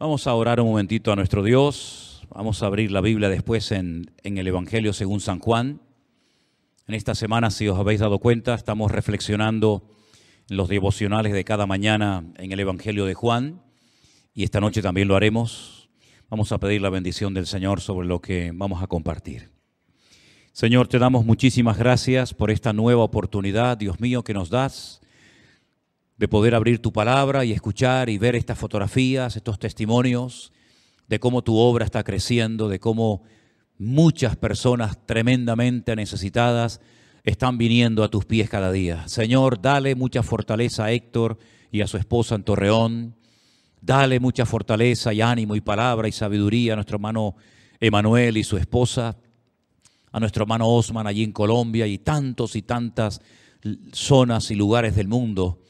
Vamos a orar un momentito a nuestro Dios. Vamos a abrir la Biblia después en, en, el Evangelio según San Juan. En esta semana, si os habéis dado cuenta, estamos reflexionando en los devocionales de cada mañana en el Evangelio de Juan. Y esta noche también lo haremos. Vamos a pedir la bendición del Señor sobre lo que vamos a compartir. Señor, te damos muchísimas gracias por esta nueva oportunidad, Dios mío, que nos das de poder abrir tu palabra y escuchar y ver estas fotografías, estos testimonios de cómo tu obra está creciendo, de cómo muchas personas tremendamente necesitadas están viniendo a tus pies cada día. Señor, dale mucha fortaleza a Héctor y a su esposa en Torreón. Dale mucha fortaleza y ánimo y palabra y sabiduría a nuestro hermano Emanuel y su esposa, a nuestro hermano Osman allí en Colombia y tantos y tantas zonas y lugares del mundo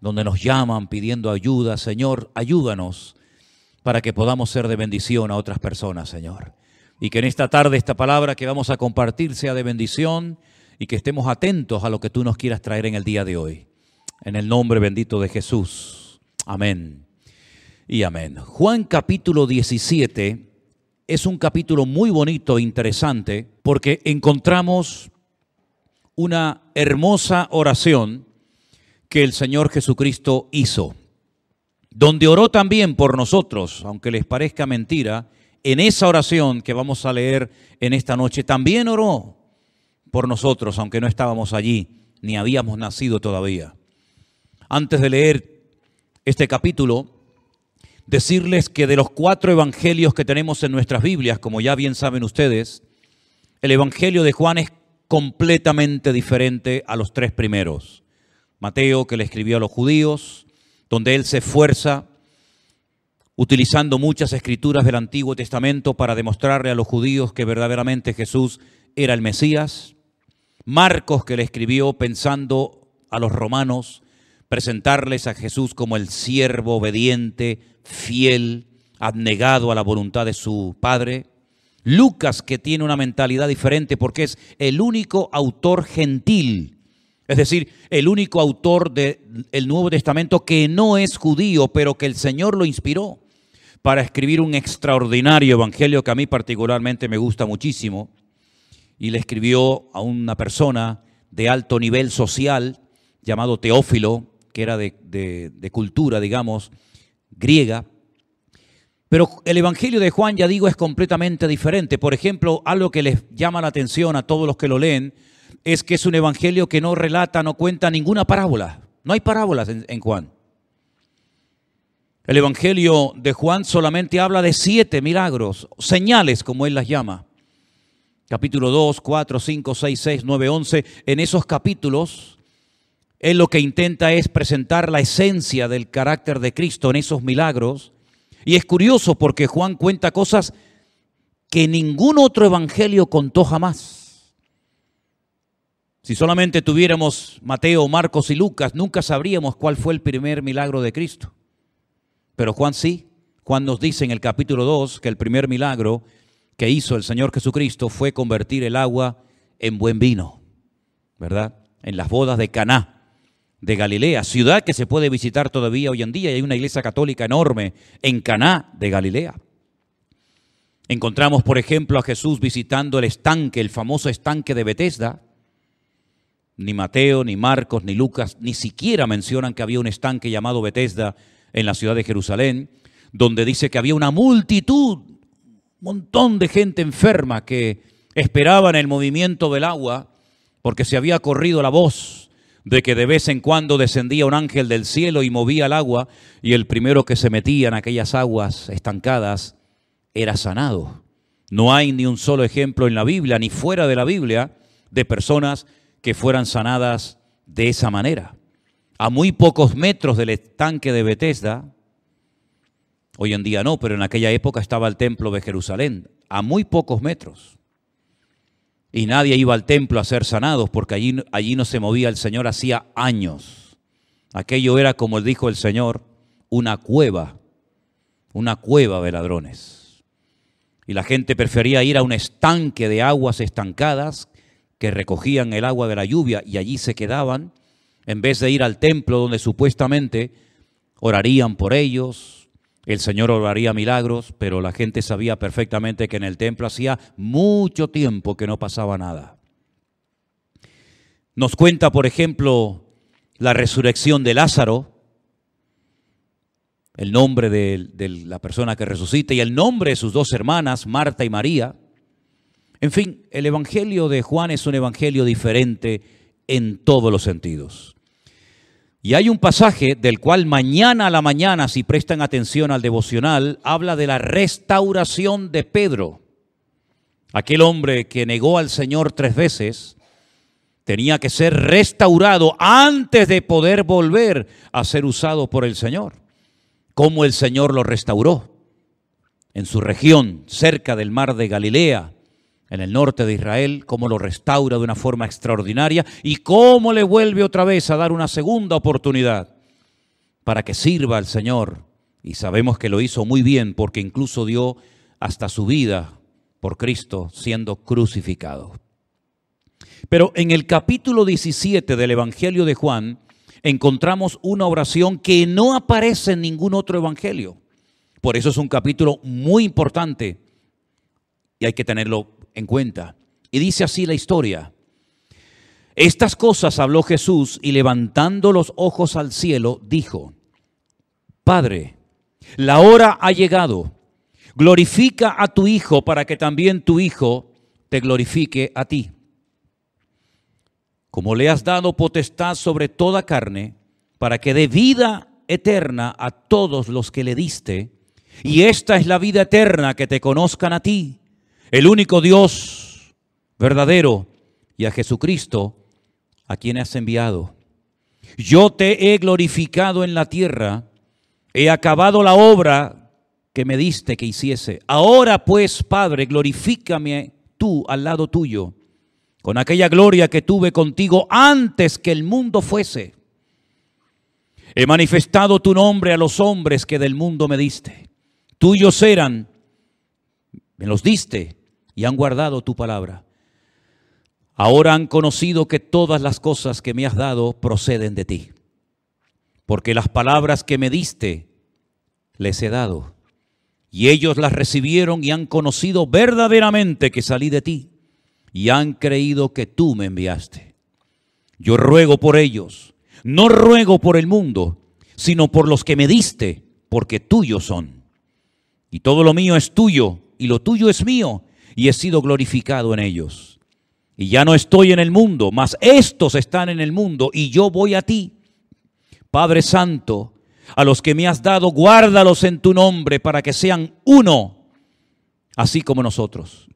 donde nos llaman pidiendo ayuda. Señor, ayúdanos para que podamos ser de bendición a otras personas, Señor. Y que en esta tarde esta palabra que vamos a compartir sea de bendición y que estemos atentos a lo que tú nos quieras traer en el día de hoy. En el nombre bendito de Jesús. Amén. Y amén. Juan capítulo 17 es un capítulo muy bonito e interesante porque encontramos una hermosa oración que el Señor Jesucristo hizo, donde oró también por nosotros, aunque les parezca mentira, en esa oración que vamos a leer en esta noche, también oró por nosotros, aunque no estábamos allí, ni habíamos nacido todavía. Antes de leer este capítulo, decirles que de los cuatro evangelios que tenemos en nuestras Biblias, como ya bien saben ustedes, el Evangelio de Juan es completamente diferente a los tres primeros. Mateo que le escribió a los judíos, donde él se esfuerza utilizando muchas escrituras del Antiguo Testamento para demostrarle a los judíos que verdaderamente Jesús era el Mesías. Marcos que le escribió pensando a los romanos presentarles a Jesús como el siervo obediente, fiel, abnegado a la voluntad de su Padre. Lucas que tiene una mentalidad diferente porque es el único autor gentil es decir, el único autor del Nuevo Testamento que no es judío, pero que el Señor lo inspiró para escribir un extraordinario evangelio que a mí particularmente me gusta muchísimo. Y le escribió a una persona de alto nivel social llamado Teófilo, que era de, de cultura, digamos, griega. Pero el Evangelio de Juan, ya digo, es completamente diferente. Por ejemplo, algo que les llama la atención a todos los que lo leen es que es un evangelio que no relata, no cuenta ninguna parábola. No hay parábolas en, Juan. El evangelio de Juan solamente habla de siete milagros, señales como él las llama. Capítulo 2, 4, 5, 6, 6, 9, 11. En esos capítulos, él lo que intenta es presentar la esencia del carácter de Cristo en esos milagros. Y es curioso porque Juan cuenta cosas que ningún otro evangelio contó jamás. Si solamente tuviéramos Mateo, Marcos y Lucas, nunca sabríamos cuál fue el primer milagro de Cristo. Pero Juan sí. Juan nos dice en el capítulo 2 que el primer milagro que hizo el Señor Jesucristo fue convertir el agua en buen vino, ¿verdad? En las bodas de Caná de Galilea, ciudad que se puede visitar todavía hoy en día y hay una iglesia católica enorme en Caná de Galilea. Encontramos, por ejemplo, a Jesús visitando el estanque, el famoso estanque de Bethesda, ni Mateo, ni Marcos, ni Lucas, ni siquiera mencionan que había un estanque llamado Bethesda en la ciudad de Jerusalén, donde dice que había una multitud, un montón de gente enferma que esperaban el movimiento del agua, porque se había corrido la voz de que de vez en cuando descendía un ángel del cielo y movía el agua, y el primero que se metía en aquellas aguas estancadas era sanado. No hay ni un solo ejemplo en la Biblia, ni fuera de la Biblia, de personas que fueran sanadas de esa manera. A muy pocos metros del estanque de Bethesda, hoy en día no, pero en aquella época estaba el templo de Jerusalén, a muy pocos metros. Y nadie iba al templo a ser sanados porque allí, allí no se movía el Señor hacía años. Aquello era, como dijo el Señor, una cueva, una cueva de ladrones. Y la gente prefería ir a un estanque de aguas estancadas que recogían el agua de la lluvia y allí se quedaban, en vez de ir al templo donde supuestamente orarían por ellos, el Señor obraría milagros, pero la gente sabía perfectamente que en el templo hacía mucho tiempo que no pasaba nada. Nos cuenta, por ejemplo, la resurrección de Lázaro, el nombre de, la persona que resucita y el nombre de sus dos hermanas, Marta y María. En fin, el Evangelio de Juan es un Evangelio diferente en todos los sentidos. Y hay un pasaje del cual mañana a la mañana, si prestan atención al devocional, habla de la restauración de Pedro. Aquel hombre que negó al Señor tres veces tenía que ser restaurado antes de poder volver a ser usado por el Señor. ¿Cómo el Señor lo restauró? En su región, cerca del mar de Galilea, en el norte de Israel, cómo lo restaura de una forma extraordinaria y cómo le vuelve otra vez a dar una segunda oportunidad para que sirva al Señor. Y sabemos que lo hizo muy bien porque incluso dio hasta su vida por Cristo siendo crucificado. Pero en el capítulo 17 del Evangelio de Juan encontramos una oración que no aparece en ningún otro evangelio. Por eso es un capítulo muy importante y hay que tenerlo en cuenta. Y dice así la historia. Estas cosas habló Jesús y levantando los ojos al cielo, dijo, Padre, la hora ha llegado, glorifica a tu Hijo para que también tu Hijo te glorifique a ti. Como le has dado potestad sobre toda carne, para que dé vida eterna a todos los que le diste, y esta es la vida eterna, que te conozcan a ti, el único Dios verdadero y a Jesucristo a quien has enviado. Yo te he glorificado en la tierra, he acabado la obra que me diste que hiciese. Ahora pues, Padre, glorifícame tú al lado tuyo, con aquella gloria que tuve contigo antes que el mundo fuese. He manifestado tu nombre a los hombres que del mundo me diste. Tuyos eran me los diste y han guardado tu palabra. Ahora han conocido que todas las cosas que me has dado proceden de ti, porque las palabras que me diste les he dado, y ellos las recibieron y han conocido verdaderamente que salí de ti, y han creído que tú me enviaste. Yo ruego por ellos, no ruego por el mundo, sino por los que me diste, porque tuyos son. Y todo lo mío es tuyo y lo tuyo es mío, y he sido glorificado en ellos. Y ya no estoy en el mundo, mas estos están en el mundo, y yo voy a ti. Padre Santo, a los que me has dado, guárdalos en tu nombre para que sean uno, así como nosotros.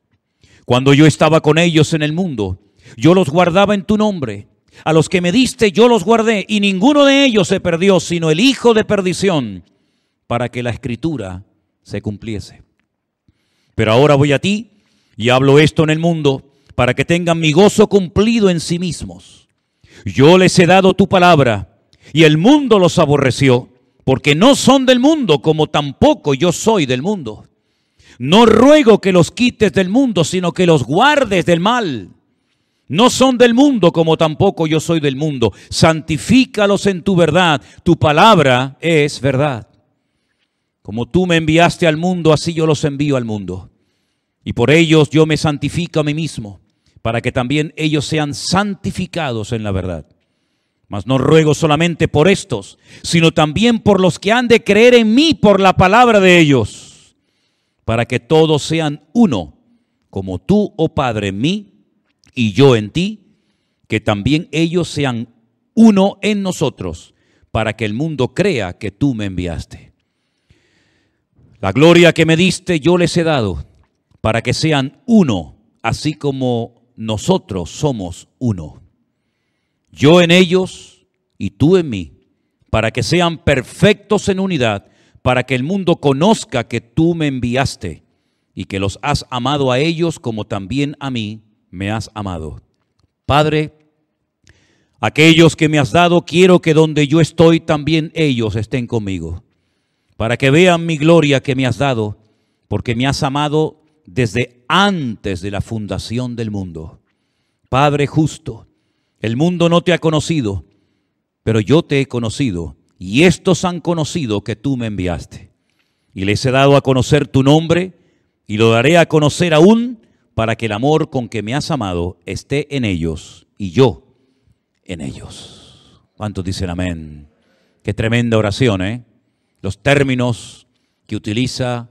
Cuando yo estaba con ellos en el mundo, yo los guardaba en tu nombre. A los que me diste yo los guardé, y ninguno de ellos se perdió, sino el Hijo de perdición, para que la escritura se cumpliese. Pero ahora voy a ti y hablo esto en el mundo para que tengan mi gozo cumplido en sí mismos. Yo les he dado tu palabra y el mundo los aborreció porque no son del mundo como tampoco yo soy del mundo. No ruego que los quites del mundo, sino que los guardes del mal. No son del mundo como tampoco yo soy del mundo. Santifícalos en tu verdad. Tu palabra es verdad. Como tú me enviaste al mundo, así yo los envío al mundo. Y por ellos yo me santifico a mí mismo, para que también ellos sean santificados en la verdad. Mas no ruego solamente por estos, sino también por los que han de creer en mí por la palabra de ellos, para que todos sean uno, como tú, oh Padre, en mí y yo en ti, que también ellos sean uno en nosotros, para que el mundo crea que tú me enviaste. La gloria que me diste yo les he dado, para que sean uno, así como nosotros somos uno. Yo en ellos y tú en mí, para que sean perfectos en unidad, para que el mundo conozca que tú me enviaste y que los has amado a ellos como también a mí me has amado. Padre, aquellos que me has dado, quiero que donde yo estoy también ellos estén conmigo para que vean mi gloria que me has dado, porque me has amado desde antes de la fundación del mundo. Padre justo, el mundo no te ha conocido, pero yo te he conocido, y estos han conocido que tú me enviaste. y les he dado a conocer tu nombre y lo daré a conocer aún para que el amor con que me has amado esté en ellos y yo en ellos. ¿Cuántos dicen amén? Qué tremenda oración, ¿eh? Los términos que utiliza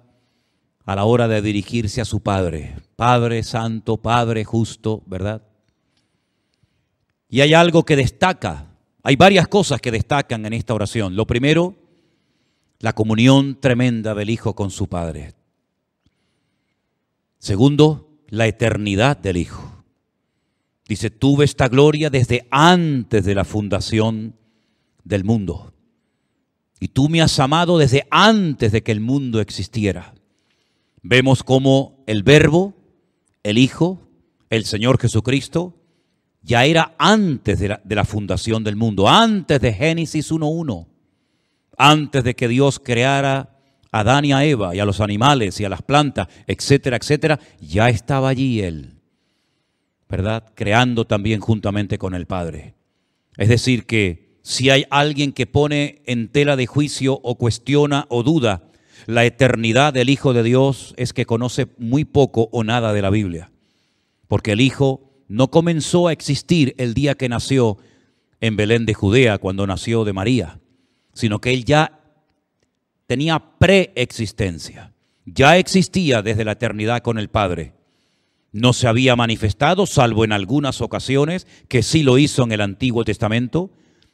a la hora de dirigirse a su Padre. Padre Santo, Padre Justo, ¿verdad? Y hay algo que destaca, hay varias cosas que destacan en esta oración. Lo primero, la comunión tremenda del Hijo con su Padre. Segundo, la eternidad del Hijo. Dice, tuve esta gloria desde antes de la fundación del mundo. Y tú me has amado desde antes de que el mundo existiera. Vemos cómo el verbo, el Hijo, el Señor Jesucristo, ya era antes de la, de la fundación del mundo, antes de Génesis 1.1, antes de que Dios creara a Adán y a Eva y a los animales y a las plantas, etcétera, etcétera, ya estaba allí Él, ¿verdad? Creando también juntamente con el Padre. Es decir, que si hay alguien que pone en tela de juicio o cuestiona o duda la eternidad del Hijo de Dios, es que conoce muy poco o nada de la Biblia. Porque el Hijo no comenzó a existir el día que nació en Belén de Judea, cuando nació de María, sino que Él ya tenía preexistencia, ya existía desde la eternidad con el Padre. No se había manifestado, salvo en algunas ocasiones, que sí lo hizo en el Antiguo Testamento,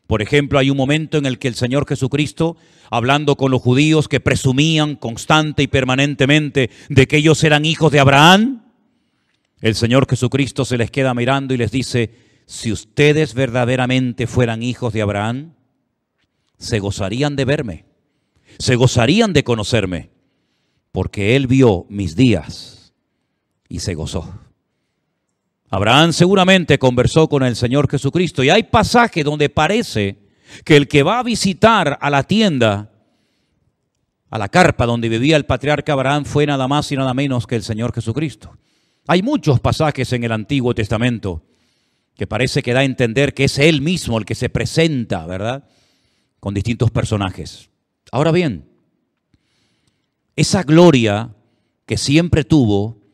por ejemplo, hay un momento en el que el Señor Jesucristo, hablando con los judíos que presumían constante y permanentemente de que ellos eran hijos de Abraham, el Señor Jesucristo se les queda mirando y les dice, si ustedes verdaderamente fueran hijos de Abraham, se gozarían de verme, se gozarían de conocerme, porque Él vio mis días y se gozó. Abraham seguramente conversó con el Señor Jesucristo y hay pasajes donde parece que el que va a visitar a la tienda, a la carpa donde vivía el patriarca Abraham, fue nada más y nada menos que el Señor Jesucristo. Hay muchos pasajes en el Antiguo Testamento que parece que da a entender que es Él mismo el que se presenta, ¿verdad? Con distintos personajes. Ahora bien, esa gloria que siempre tuvo,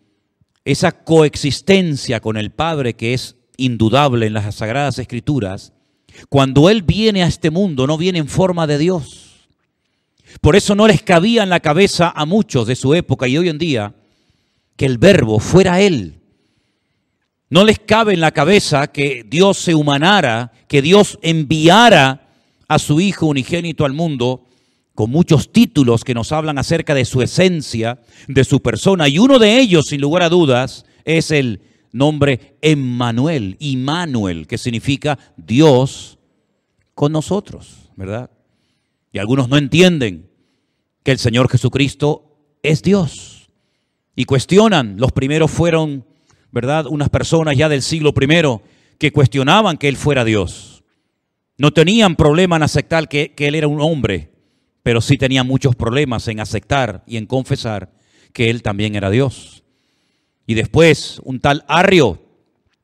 esa coexistencia con el Padre que es indudable en las Sagradas Escrituras, cuando Él viene a este mundo no viene en forma de Dios. Por eso no les cabía en la cabeza a muchos de su época y hoy en día que el verbo fuera Él. No les cabe en la cabeza que Dios se humanara, que Dios enviara a su Hijo unigénito al mundo con muchos títulos que nos hablan acerca de su esencia, de su persona, y uno de ellos, sin lugar a dudas, es el nombre Emmanuel, Immanuel, que significa Dios con nosotros, ¿verdad? Y algunos no entienden que el Señor Jesucristo es Dios y cuestionan, los primeros fueron, ¿verdad? Unas personas ya del siglo primero que cuestionaban que Él fuera Dios. No tenían problema en aceptar que, que Él era un hombre, pero sí tenía muchos problemas en aceptar y en confesar que él también era Dios. Y después un tal Arrio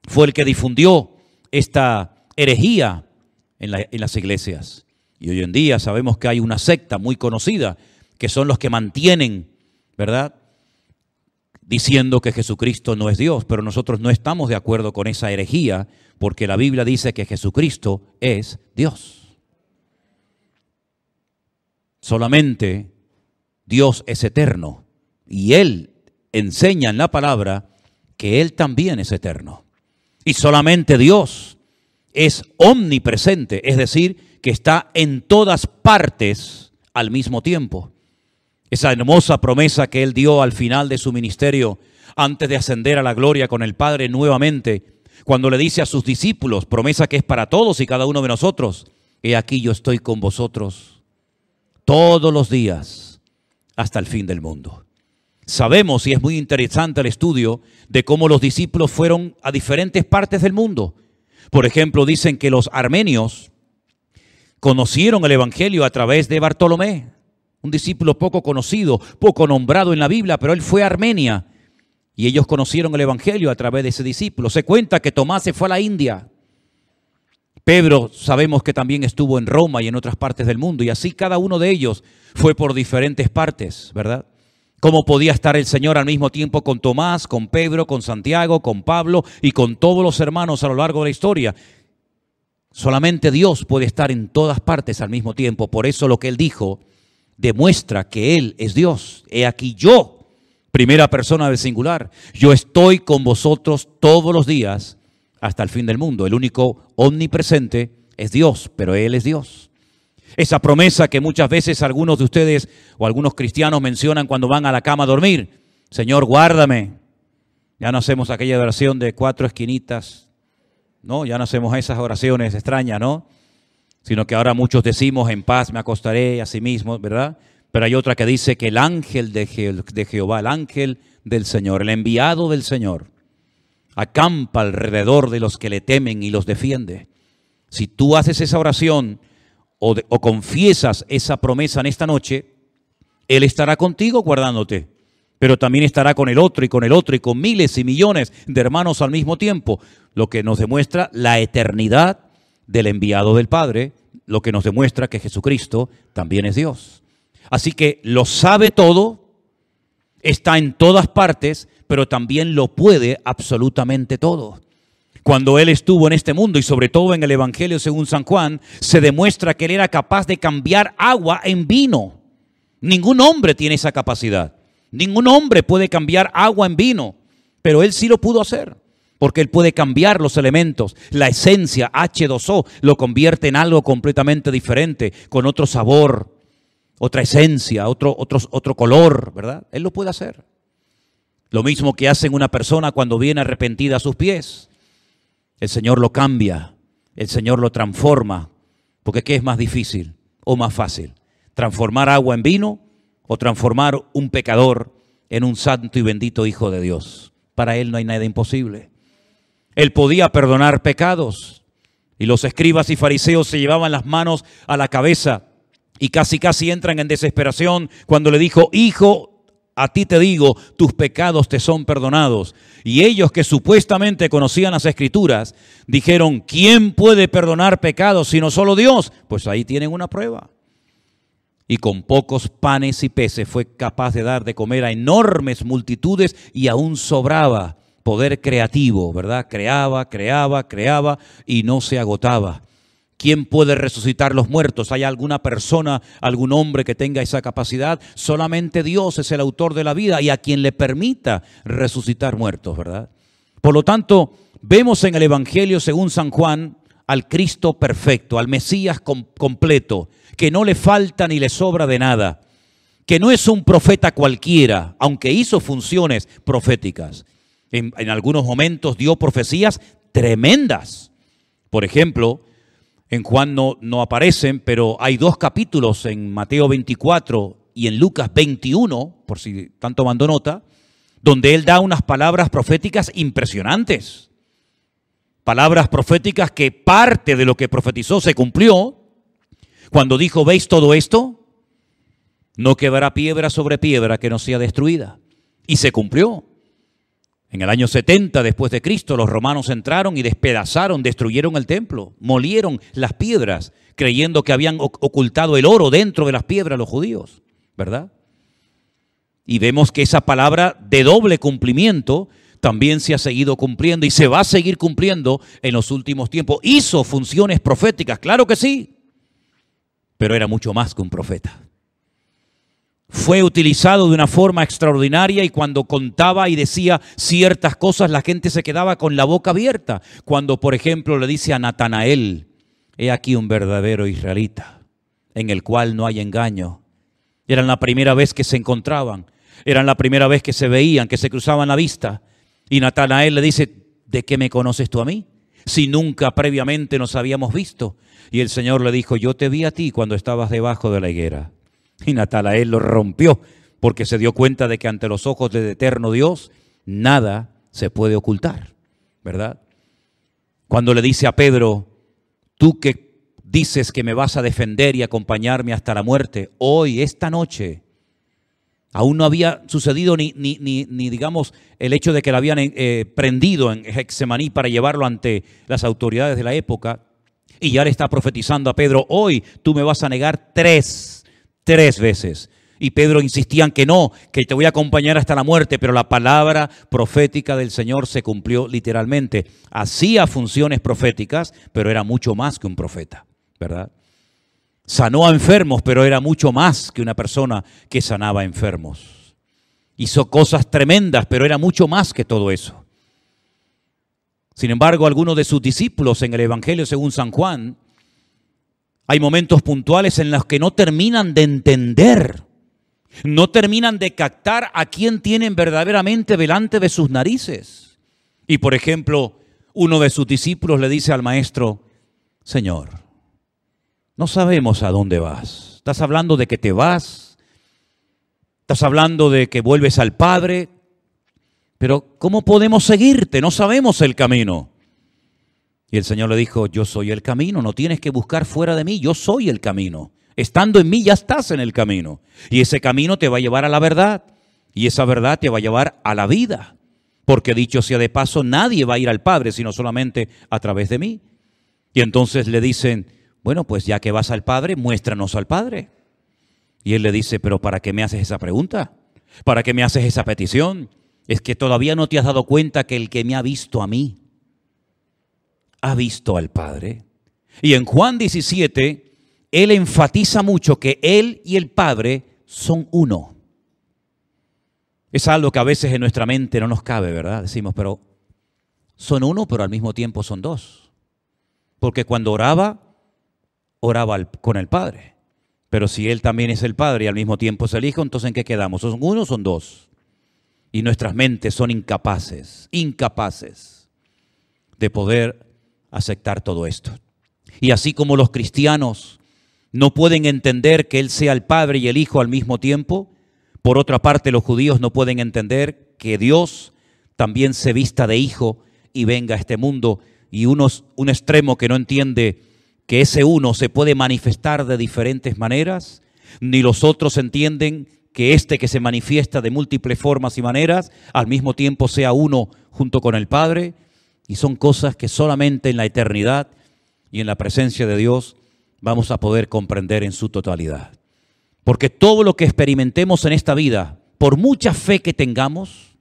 fue el que difundió esta herejía en, las iglesias. Y hoy en día sabemos que hay una secta muy conocida, que son los que mantienen, ¿verdad? Diciendo que Jesucristo no es Dios, pero nosotros no estamos de acuerdo con esa herejía, porque la Biblia dice que Jesucristo es Dios. Solamente Dios es eterno y Él enseña en la palabra que Él también es eterno. Y solamente Dios es omnipresente, es decir, que está en todas partes al mismo tiempo. Esa hermosa promesa que Él dio al final de su ministerio, antes de ascender a la gloria con el Padre nuevamente, cuando le dice a sus discípulos, promesa que es para todos y cada uno de nosotros, he aquí yo estoy con vosotros todos los días hasta el fin del mundo. Sabemos, y es muy interesante el estudio, de cómo los discípulos fueron a diferentes partes del mundo. Por ejemplo, dicen que los armenios conocieron el Evangelio a través de Bartolomé, un discípulo poco conocido, poco nombrado en la Biblia, pero él fue a Armenia y ellos conocieron el Evangelio a través de ese discípulo. Se cuenta que Tomás se fue a la India Pedro sabemos que también estuvo en Roma y en otras partes del mundo, y así cada uno de ellos fue por diferentes partes, ¿verdad? ¿Cómo podía estar el Señor al mismo tiempo con Tomás, con Pedro, con Santiago, con Pablo y con todos los hermanos a lo largo de la historia? Solamente Dios puede estar en todas partes al mismo tiempo. Por eso lo que Él dijo demuestra que Él es Dios. He aquí yo, primera persona del singular, yo estoy con vosotros todos los días hasta el fin del mundo. El único omnipresente es Dios, pero Él es Dios. Esa promesa que muchas veces algunos de ustedes o algunos cristianos mencionan cuando van a la cama a dormir. Señor, guárdame. Ya no hacemos aquella oración de cuatro esquinitas, ¿no? Ya no hacemos esas oraciones extrañas, ¿no? Sino que ahora muchos decimos, en paz me acostaré a sí mismo, ¿verdad? Pero hay otra que dice que el ángel de, de Jehová, el ángel del Señor, el enviado del Señor, acampa alrededor de los que le temen y los defiende. Si tú haces esa oración o, confiesas esa promesa en esta noche, Él estará contigo guardándote, pero también estará con el otro y con el otro y con miles y millones de hermanos al mismo tiempo, lo que nos demuestra la eternidad del enviado del Padre, lo que nos demuestra que Jesucristo también es Dios. Así que lo sabe todo, está en todas partes, pero también lo puede absolutamente todo. Cuando Él estuvo en este mundo y sobre todo en el Evangelio según San Juan, se demuestra que Él era capaz de cambiar agua en vino. Ningún hombre tiene esa capacidad. Ningún hombre puede cambiar agua en vino, pero Él sí lo pudo hacer, porque Él puede cambiar los elementos. La esencia H2O lo convierte en algo completamente diferente, con otro sabor, otra esencia, otro, otro, otro color, ¿verdad? Él lo puede hacer. Lo mismo que hace una persona cuando viene arrepentida a sus pies. El Señor lo cambia, el Señor lo transforma. Porque ¿qué es más difícil o más fácil? ¿Transformar agua en vino o transformar un pecador en un santo y bendito Hijo de Dios? Para Él no hay nada imposible. Él podía perdonar pecados. Y los escribas y fariseos se llevaban las manos a la cabeza y casi casi entran en desesperación cuando le dijo, Hijo, a ti te digo, tus pecados te son perdonados. Y ellos que supuestamente conocían las escrituras, dijeron, ¿quién puede perdonar pecados sino solo Dios? Pues ahí tienen una prueba. Y con pocos panes y peces fue capaz de dar de comer a enormes multitudes y aún sobraba poder creativo, ¿verdad? Creaba, creaba, creaba y no se agotaba. ¿Quién puede resucitar los muertos? ¿Hay alguna persona, algún hombre que tenga esa capacidad? Solamente Dios es el autor de la vida y a quien le permita resucitar muertos, ¿verdad? Por lo tanto, vemos en el Evangelio según San Juan al Cristo perfecto, al Mesías completo, que no le falta ni le sobra de nada, que no es un profeta cualquiera, aunque hizo funciones proféticas. En, algunos momentos dio profecías tremendas. Por ejemplo, en Juan no, aparecen, pero hay dos capítulos en Mateo 24 y en Lucas 21, por si tanto mando nota, donde él da unas palabras proféticas impresionantes. Palabras proféticas que parte de lo que profetizó se cumplió. Cuando dijo, ¿veis todo esto? No quedará piedra sobre piedra que no sea destruida. Y se cumplió. En el año 70 después de Cristo, los romanos entraron y despedazaron, destruyeron el templo, molieron las piedras, creyendo que habían ocultado el oro dentro de las piedras los judíos, ¿verdad? Y vemos que esa palabra de doble cumplimiento también se ha seguido cumpliendo y se va a seguir cumpliendo en los últimos tiempos. Hizo funciones proféticas, claro que sí, pero era mucho más que un profeta fue utilizado de una forma extraordinaria y cuando contaba y decía ciertas cosas la gente se quedaba con la boca abierta. Cuando, por ejemplo, le dice a Natanael, he aquí un verdadero israelita, en el cual no hay engaño. Era la primera vez que se encontraban, era la primera vez que se veían, que se cruzaban la vista. Y Natanael le dice, ¿de qué me conoces tú a mí? Si nunca previamente nos habíamos visto. Y el Señor le dijo, yo te vi a ti cuando estabas debajo de la higuera. Y Natanael lo rompió porque se dio cuenta de que ante los ojos del eterno Dios nada se puede ocultar, ¿verdad? Cuando le dice a Pedro, tú que dices que me vas a defender y acompañarme hasta la muerte, hoy, esta noche, aún no había sucedido ni, digamos, el hecho de que lo habían eh, prendido en Hexemaní para llevarlo ante las autoridades de la época, Y ya le está profetizando a Pedro, hoy tú me vas a negar tres, tres veces. Y Pedro insistía en que no, que te voy a acompañar hasta la muerte, pero la palabra profética del Señor se cumplió literalmente. Hacía funciones proféticas, pero era mucho más que un profeta, ¿verdad? Sanó a enfermos, pero era mucho más que una persona que sanaba a enfermos. Hizo cosas tremendas, pero era mucho más que todo eso. Sin embargo, algunos de sus discípulos en el Evangelio según San Juan, hay momentos puntuales en los que no terminan de entender, no terminan de captar a quién tienen verdaderamente delante de sus narices. Y por ejemplo, uno de sus discípulos le dice al maestro, Señor, no sabemos a dónde vas. Estás hablando de que te vas. Estás hablando de que vuelves al Padre. Pero ¿cómo podemos seguirte? No sabemos el camino. Y el Señor le dijo, yo soy el camino, no tienes que buscar fuera de mí, yo soy el camino. Estando en mí ya estás en el camino. Y ese camino te va a llevar a la verdad. Y esa verdad te va a llevar a la vida. Porque dicho sea de paso, nadie va a ir al Padre sino solamente a través de mí. Y entonces le dicen, bueno, pues ya que vas al Padre, muéstranos al Padre. Y él le dice, pero ¿para qué me haces esa pregunta? ¿Para qué me haces esa petición? Es que todavía no te has dado cuenta que el que me ha visto a mí, ha visto al Padre. Y en Juan 17, él enfatiza mucho que él y el Padre son uno. Es algo que a veces en nuestra mente no nos cabe, ¿verdad? Decimos, pero son uno, pero al mismo tiempo son dos. Porque cuando oraba, oraba con el Padre. Pero si Él también es el Padre y al mismo tiempo es el Hijo, entonces ¿en qué quedamos? ¿Son uno o son dos? Y nuestras mentes son incapaces, incapaces de poder aceptar todo esto. Y así como los cristianos no pueden entender que Él sea el Padre y el Hijo al mismo tiempo, por otra parte los judíos no pueden entender que Dios también se vista de Hijo y venga a este mundo. Y un extremo que no entiende que ese uno se puede manifestar de diferentes maneras, ni los otros entienden que este que se manifiesta de múltiples formas y maneras, al mismo tiempo sea uno junto con el Padre, y son cosas que solamente en la eternidad y en la presencia de Dios vamos a poder comprender en su totalidad. Porque todo lo que experimentemos en esta vida, por mucha fe que tengamos,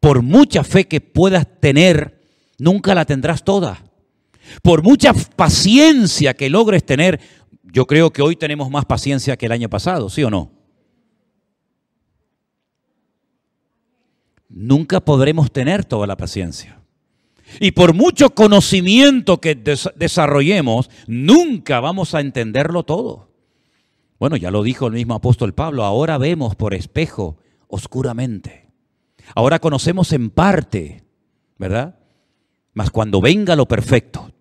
por mucha fe que puedas tener, nunca la tendrás toda. Por mucha paciencia que logres tener, yo creo que hoy tenemos más paciencia que el año pasado, ¿sí o no? Nunca podremos tener toda la paciencia. Y por mucho conocimiento que desarrollemos, nunca vamos a entenderlo todo. Bueno, ya lo dijo el mismo apóstol Pablo, ahora vemos por espejo oscuramente. Ahora conocemos en parte, ¿verdad? Mas cuando venga lo perfecto,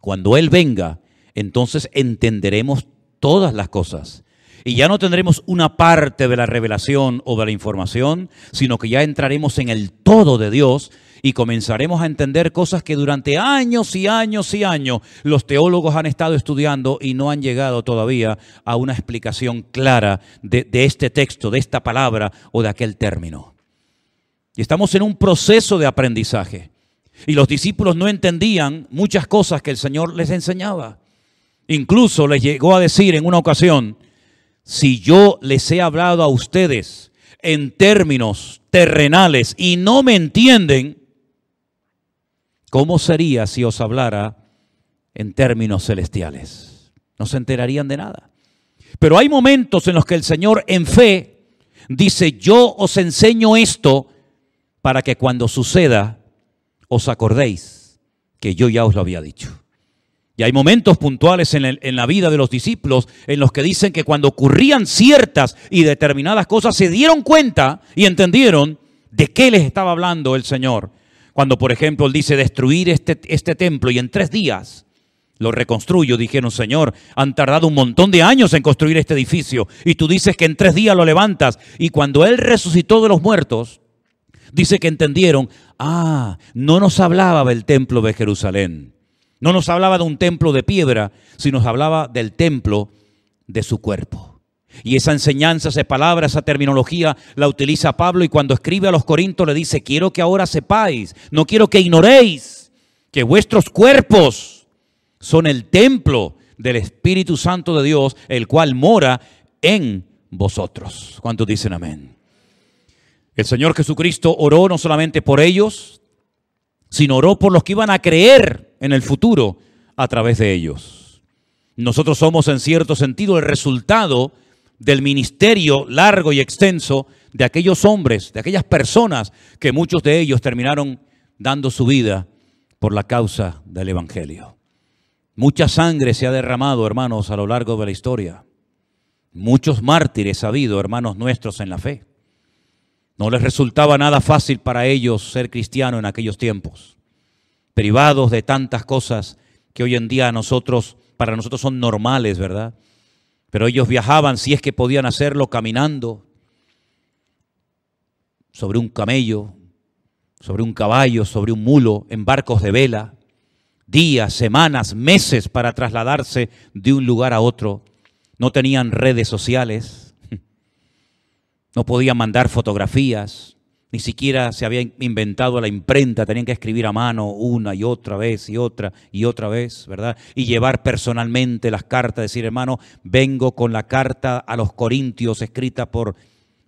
cuando Él venga, entonces entenderemos todas las cosas. Y ya no tendremos una parte de la revelación o de la información, sino que ya entraremos en el todo de Dios y comenzaremos a entender cosas que durante años y años y años los teólogos han estado estudiando y no han llegado todavía a una explicación clara de, este texto, de esta palabra o de aquel término. Y estamos en un proceso de aprendizaje. Y los discípulos no entendían muchas cosas que el Señor les enseñaba. Incluso les llegó a decir en una ocasión, si yo les he hablado a ustedes en términos terrenales y no me entienden, ¿cómo sería si os hablara en términos celestiales? No se enterarían de nada. Pero hay momentos en los que el Señor en fe dice, yo os enseño esto para que cuando suceda os acordéis que yo ya os lo había dicho. Y hay momentos puntuales en, en, la vida de los discípulos en los que dicen que cuando ocurrían ciertas y determinadas cosas se dieron cuenta y entendieron de qué les estaba hablando el Señor. Cuando, por ejemplo, Él dice destruir este, este templo y en tres días lo reconstruyo, dijeron, Señor, han tardado un montón de años en construir este edificio y tú dices que en tres días lo levantas. Y cuando Él resucitó de los muertos, dice que entendieron, ah, no nos hablaba del templo de Jerusalén, no nos hablaba de un templo de piedra, sino nos hablaba del templo de su cuerpo. Y esa enseñanza, esa palabra, esa terminología la utiliza Pablo y cuando escribe a los Corintios le dice, quiero que ahora sepáis, no quiero que ignoréis que vuestros cuerpos son el templo del Espíritu Santo de Dios, el cual mora en vosotros. ¿Cuántos dicen amén? El Señor Jesucristo oró no solamente por ellos, sino oró por los que iban a creer en el futuro a través de ellos. Nosotros somos en cierto sentido el resultado del ministerio largo y extenso de aquellos hombres, de aquellas personas que muchos de ellos terminaron dando su vida por la causa del Evangelio. Mucha sangre se ha derramado, hermanos, a lo largo de la historia. Muchos mártires ha habido, hermanos nuestros, en la fe. No les resultaba nada fácil para ellos ser cristianos en aquellos tiempos, privados de tantas cosas que hoy en día nosotros, para nosotros son normales, ¿verdad? Pero ellos viajaban, si es que podían hacerlo, caminando sobre un camello, sobre un caballo, sobre un mulo, en barcos de vela, días, semanas, meses para trasladarse de un lugar a otro. No tenían redes sociales, no podían mandar fotografías, ni siquiera se había inventado la imprenta, tenían que escribir a mano una y otra vez y otra y otra vez, ¿verdad? Y llevar personalmente las cartas, decir, hermano, vengo con la carta a los Corintios escrita por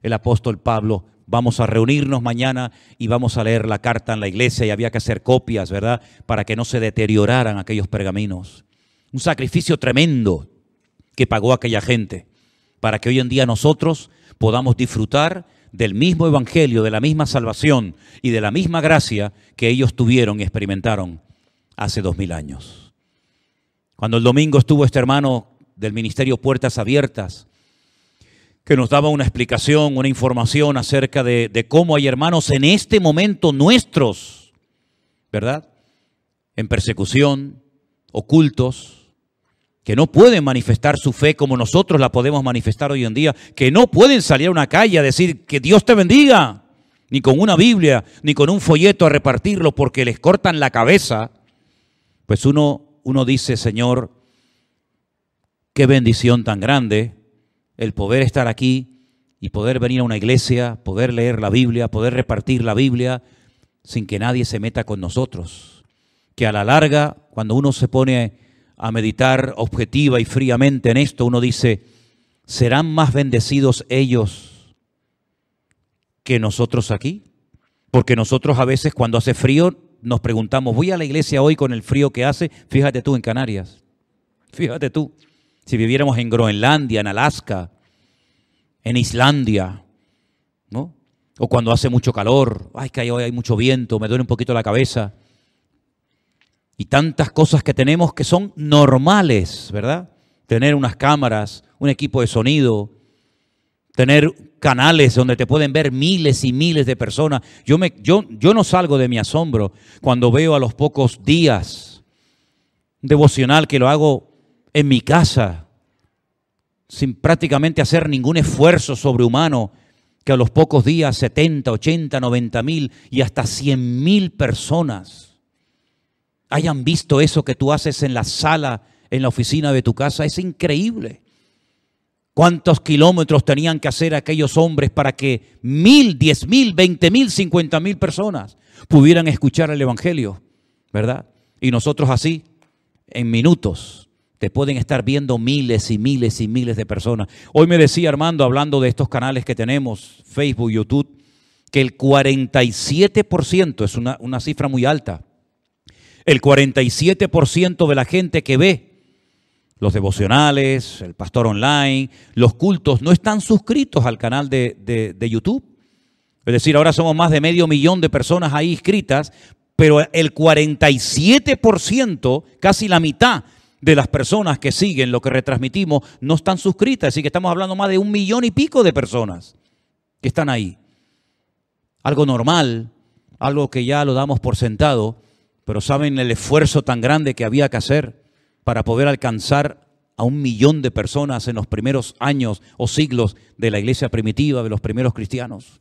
el apóstol Pablo, vamos a reunirnos mañana y vamos a leer la carta en la iglesia y había que hacer copias, ¿verdad? Para que no se deterioraran aquellos pergaminos. Un sacrificio tremendo que pagó aquella gente para que hoy en día nosotros podamos disfrutar del mismo evangelio, de la misma salvación y de la misma gracia que ellos tuvieron y experimentaron hace dos mil años. Cuando el domingo estuvo este hermano del ministerio Puertas Abiertas, que nos daba una explicación, una información acerca de, cómo hay hermanos en este momento nuestros, ¿verdad? En persecución, ocultos, que no pueden manifestar su fe como nosotros la podemos manifestar hoy en día, que no pueden salir a una calle a decir que Dios te bendiga, ni con una Biblia, ni con un folleto a repartirlo porque les cortan la cabeza, pues uno, uno dice, Señor, qué bendición tan grande el poder estar aquí y poder venir a una iglesia, poder leer la Biblia, poder repartir la Biblia sin que nadie se meta con nosotros. Que a la larga, cuando uno se pone a meditar objetiva y fríamente en esto, uno dice, ¿serán más bendecidos ellos que nosotros aquí? Porque nosotros a veces cuando hace frío nos preguntamos, voy a la iglesia hoy con el frío que hace, fíjate tú en Canarias, fíjate tú. Si viviéramos en Groenlandia, en Alaska, en Islandia, ¿no? O cuando hace mucho calor, ay, que hoy hay mucho viento, me duele un poquito la cabeza. Y tantas cosas que tenemos que son normales, ¿verdad? Tener unas cámaras, un equipo de sonido, tener canales donde te pueden ver miles y miles de personas. Yo, me, yo, no salgo de mi asombro cuando veo a los pocos días devocional que lo hago en mi casa, sin prácticamente hacer ningún esfuerzo sobrehumano, que a los pocos días 70, 80, 90 mil y hasta 100 mil personas hayan visto eso que tú haces en la sala, en la oficina de tu casa, es increíble. ¿Cuántos kilómetros tenían que hacer aquellos hombres para que mil, diez mil, veinte mil, cincuenta mil personas pudieran escuchar el Evangelio? ¿Verdad? Y nosotros así, en minutos, te pueden estar viendo miles y miles y miles de personas. Hoy me decía Armando, hablando de estos canales que tenemos, Facebook, YouTube, que el 47%, es una, una cifra muy alta, el 47% de la gente que ve los devocionales, el pastor online, los cultos, no están suscritos al canal de, de, YouTube. Es decir, ahora somos más de medio millón de personas ahí inscritas, pero el 47%, casi la mitad, de las personas que siguen lo que retransmitimos no están suscritas. Así que estamos hablando más de un millón y pico de personas que están ahí. Algo normal, algo que ya lo damos por sentado, pero saben el esfuerzo tan grande que había que hacer para poder alcanzar a un millón de personas en los primeros años o siglos de la iglesia primitiva, de los primeros cristianos.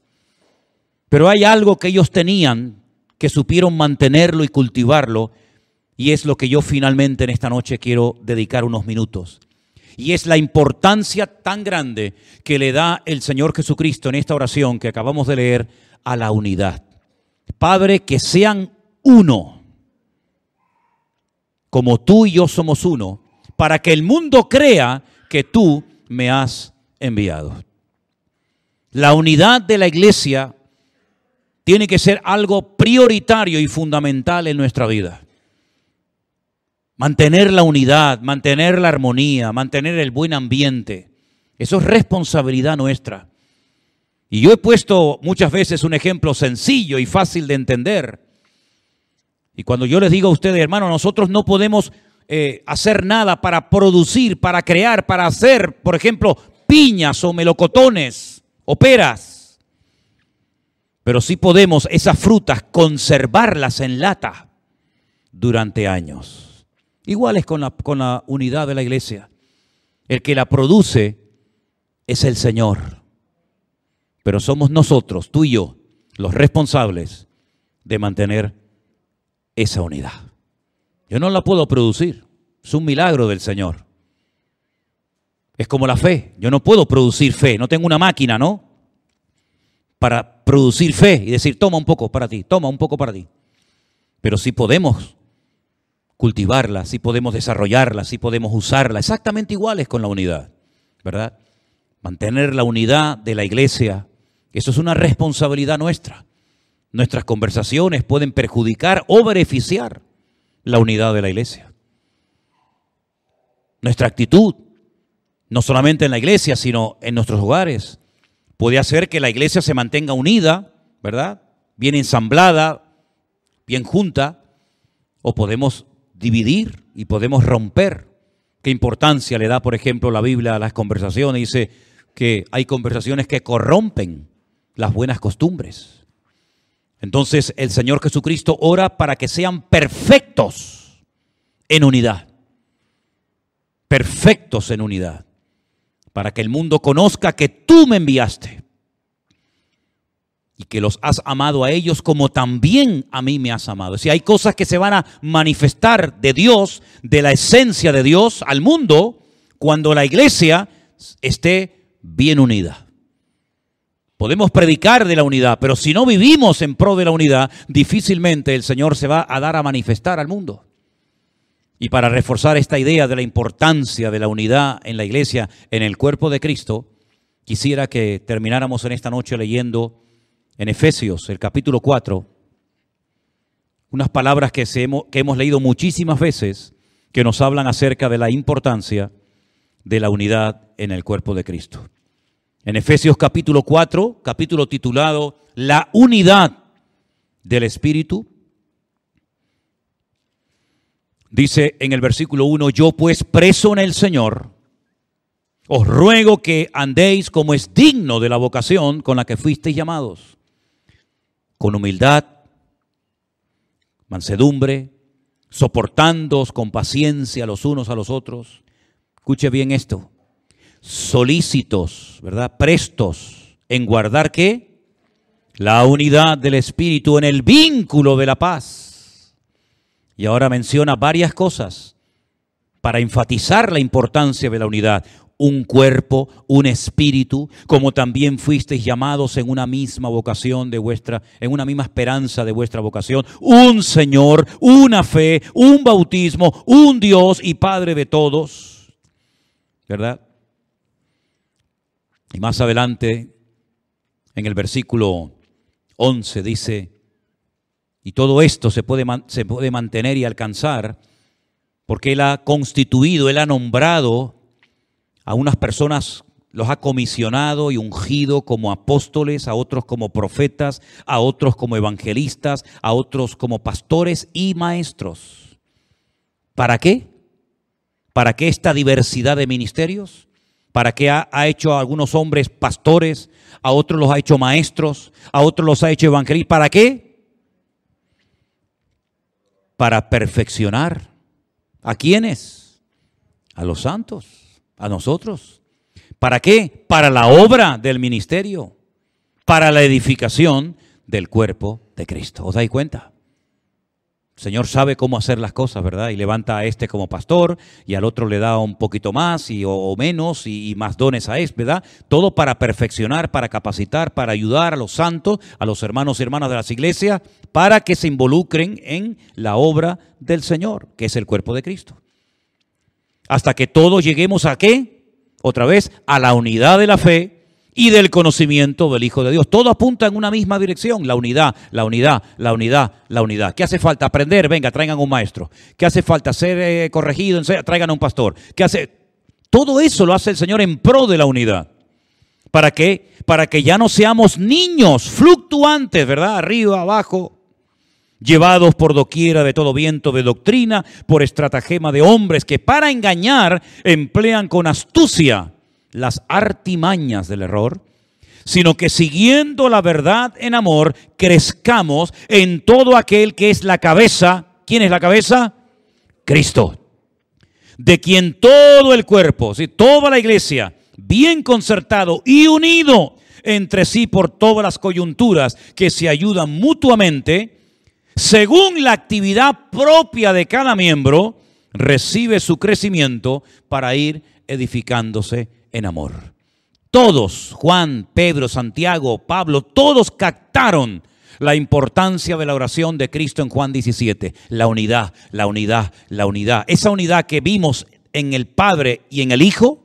Pero hay algo que ellos tenían, que supieron mantenerlo y cultivarlo, y es lo que yo finalmente en esta noche quiero dedicar unos minutos. Y es la importancia tan grande que le da el Señor Jesucristo en esta oración que acabamos de leer a la unidad. Padre, que sean uno, como tú y yo somos uno, para que el mundo crea que tú me has enviado. La unidad de la iglesia tiene que ser algo prioritario y fundamental en nuestra vida. Mantener la unidad, mantener la armonía, mantener el buen ambiente. Eso es responsabilidad nuestra. Y yo he puesto muchas veces un ejemplo sencillo y fácil de entender. Y cuando yo les digo a ustedes, hermano, nosotros no podemos eh, hacer nada para producir, para crear, para hacer, por ejemplo, piñas o melocotones o peras. Pero sí podemos esas frutas conservarlas en lata durante años. Igual es con la, con la unidad de la iglesia. El que la produce es el Señor. Pero somos nosotros, tú y yo, los responsables de mantener esa unidad. Yo no la puedo producir. Es un milagro del Señor. Es como la fe. Yo no puedo producir fe. No tengo una máquina, ¿no? Para producir fe y decir, toma un poco para ti, toma un poco para ti. Pero sí podemos cultivarla, sí podemos desarrollarla, sí podemos usarla. Exactamente iguales con la unidad, ¿verdad? Mantener la unidad de la iglesia, eso es una responsabilidad nuestra. Nuestras conversaciones pueden perjudicar o beneficiar la unidad de la iglesia. Nuestra actitud, no solamente en la iglesia, sino en nuestros hogares, puede hacer que la iglesia se mantenga unida, ¿verdad? Bien ensamblada, bien junta, o podemos dividir y podemos romper. ¿Qué importancia le da, por ejemplo, la Biblia a las conversaciones? Dice que hay conversaciones que corrompen las buenas costumbres. Entonces el Señor Jesucristo ora para que sean perfectos en unidad. Perfectos en unidad. Para que el mundo conozca que tú me enviaste y que los has amado a ellos como también a mí me has amado. Si hay cosas que se van a manifestar de Dios, de la esencia de Dios al mundo, cuando la iglesia esté bien unida. Podemos predicar de la unidad, pero si no vivimos en pro de la unidad, difícilmente el Señor se va a dar a manifestar al mundo. Y para reforzar esta idea de la importancia de la unidad en la iglesia, en el cuerpo de Cristo, quisiera que termináramos en esta noche leyendo en Efesios, el capítulo 4, unas palabras que, hemos, que hemos leído muchísimas veces que nos hablan acerca de la importancia de la unidad en el cuerpo de Cristo. En Efesios capítulo 4, capítulo titulado La unidad del Espíritu, dice en el versículo 1, yo pues preso en el Señor, os ruego que andéis como es digno de la vocación con la que fuisteis llamados, con humildad, mansedumbre, soportándoos con paciencia los unos a los otros. Escuche bien esto solícitos, ¿verdad? Prestos en guardar qué? La unidad del Espíritu en el vínculo de la paz. Y ahora menciona varias cosas para enfatizar la importancia de la unidad. Un cuerpo, un espíritu, como también fuisteis llamados en una misma vocación de vuestra, en una misma esperanza de vuestra vocación, un Señor, una fe, un bautismo, un Dios y Padre de todos. ¿Verdad? Y más adelante, en el versículo 11, dice, y todo esto se puede, se puede mantener y alcanzar porque Él ha constituido, Él ha nombrado a unas personas, los ha comisionado y ungido como apóstoles, a otros como profetas, a otros como evangelistas, a otros como pastores y maestros. ¿Para qué? ¿Para qué esta diversidad de ministerios? ¿Para qué ha, hecho a algunos hombres pastores? A otros los ha hecho maestros, a otros los ha hecho evangelistas. ¿Para qué? Para perfeccionar. ¿A quiénes? A los santos, a nosotros. ¿Para qué? Para la obra del ministerio, para la edificación del cuerpo de Cristo. ¿Os dais cuenta? Señor sabe cómo hacer las cosas, ¿verdad? Y levanta a este como pastor y al otro le da un poquito más y, o, menos y, más dones a este, ¿verdad? Todo para perfeccionar, para capacitar, para ayudar a los santos, a los hermanos y hermanas de las iglesias, para que se involucren en la obra del Señor, que es el cuerpo de Cristo. Hasta que todos lleguemos a qué? Otra vez, a la unidad de la fe y del conocimiento del Hijo de Dios. Todo apunta en una misma dirección, la unidad, la unidad, la unidad, la unidad. ¿Qué hace falta? Aprender, venga, traigan un maestro. ¿Qué hace falta? Ser eh, corregido, traigan un pastor. ¿Qué hace? Todo eso lo hace el Señor en pro de la unidad. ¿Para qué? Para que ya no seamos niños fluctuantes, ¿verdad? Arriba, abajo, llevados por doquiera de todo viento de doctrina, por estratagema de hombres que para engañar emplean con astucia las artimañas del error, sino que siguiendo la verdad en amor, crezcamos en todo aquel que es la cabeza. ¿Quién es la cabeza? Cristo. De quien todo el cuerpo, toda la iglesia, bien concertado y unido entre sí por todas las coyunturas que se ayudan mutuamente, según la actividad propia de cada miembro, recibe su crecimiento para ir edificándose en amor. Todos, Juan, Pedro, Santiago, Pablo, todos captaron la importancia de la oración de Cristo en Juan 17. La unidad, la unidad, la unidad. Esa unidad que vimos en el Padre y en el Hijo,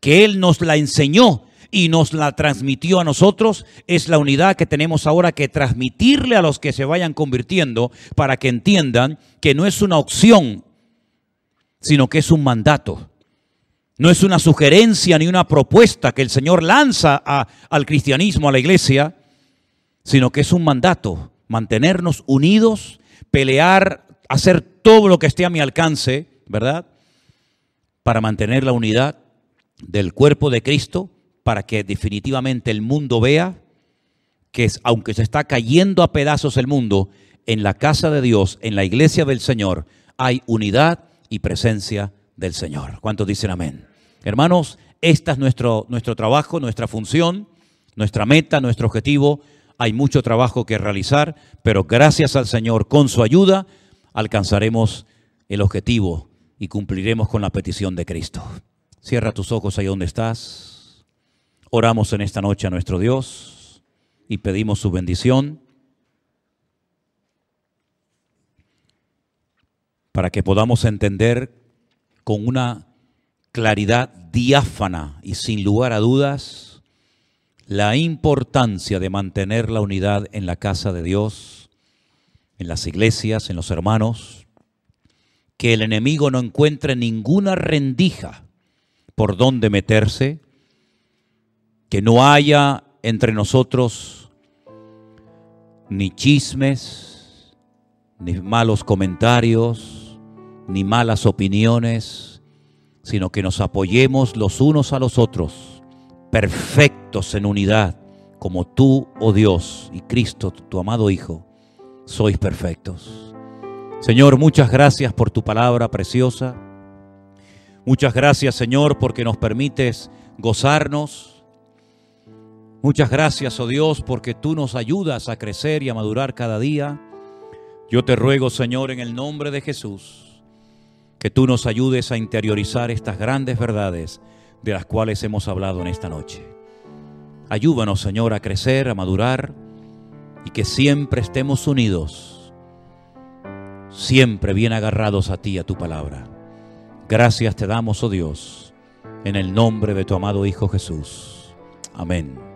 que Él nos la enseñó y nos la transmitió a nosotros, es la unidad que tenemos ahora que transmitirle a los que se vayan convirtiendo para que entiendan que no es una opción, sino que es un mandato. No es una sugerencia ni una propuesta que el Señor lanza al cristianismo, a la iglesia, sino que es un mandato, mantenernos unidos, pelear, hacer todo lo que esté a mi alcance, ¿verdad? Para mantener la unidad del cuerpo de Cristo, para que definitivamente el mundo vea que aunque se está cayendo a pedazos el mundo, en la casa de Dios, en la iglesia del Señor, hay unidad y presencia del Señor. ¿Cuántos dicen amén? Hermanos, este es nuestro, nuestro trabajo, nuestra función, nuestra meta, nuestro objetivo. Hay mucho trabajo que realizar, pero gracias al Señor, con su ayuda, alcanzaremos el objetivo y cumpliremos con la petición de Cristo. Cierra tus ojos ahí donde estás. Oramos en esta noche a nuestro Dios y pedimos su bendición para que podamos entender con una claridad diáfana y sin lugar a dudas la importancia de mantener la unidad en la casa de Dios, en las iglesias, en los hermanos, que el enemigo no encuentre ninguna rendija por donde meterse, que no haya entre nosotros ni chismes, ni malos comentarios, ni malas opiniones, sino que nos apoyemos los unos a los otros, perfectos en unidad, como tú, oh Dios, y Cristo, tu amado Hijo, sois perfectos. Señor, muchas gracias por tu palabra preciosa. Muchas gracias, Señor, porque nos permites gozarnos. Muchas gracias, oh Dios, porque tú nos ayudas a crecer y a madurar cada día. Yo te ruego, Señor, en el nombre de Jesús que tú nos ayudes a interiorizar estas grandes verdades de las cuales hemos hablado en esta noche. Ayúdanos, Señor, a crecer, a madurar y que siempre estemos unidos, siempre bien agarrados a ti, a tu palabra. Gracias te damos, oh Dios, en el nombre de tu amado Hijo Jesús. Amén.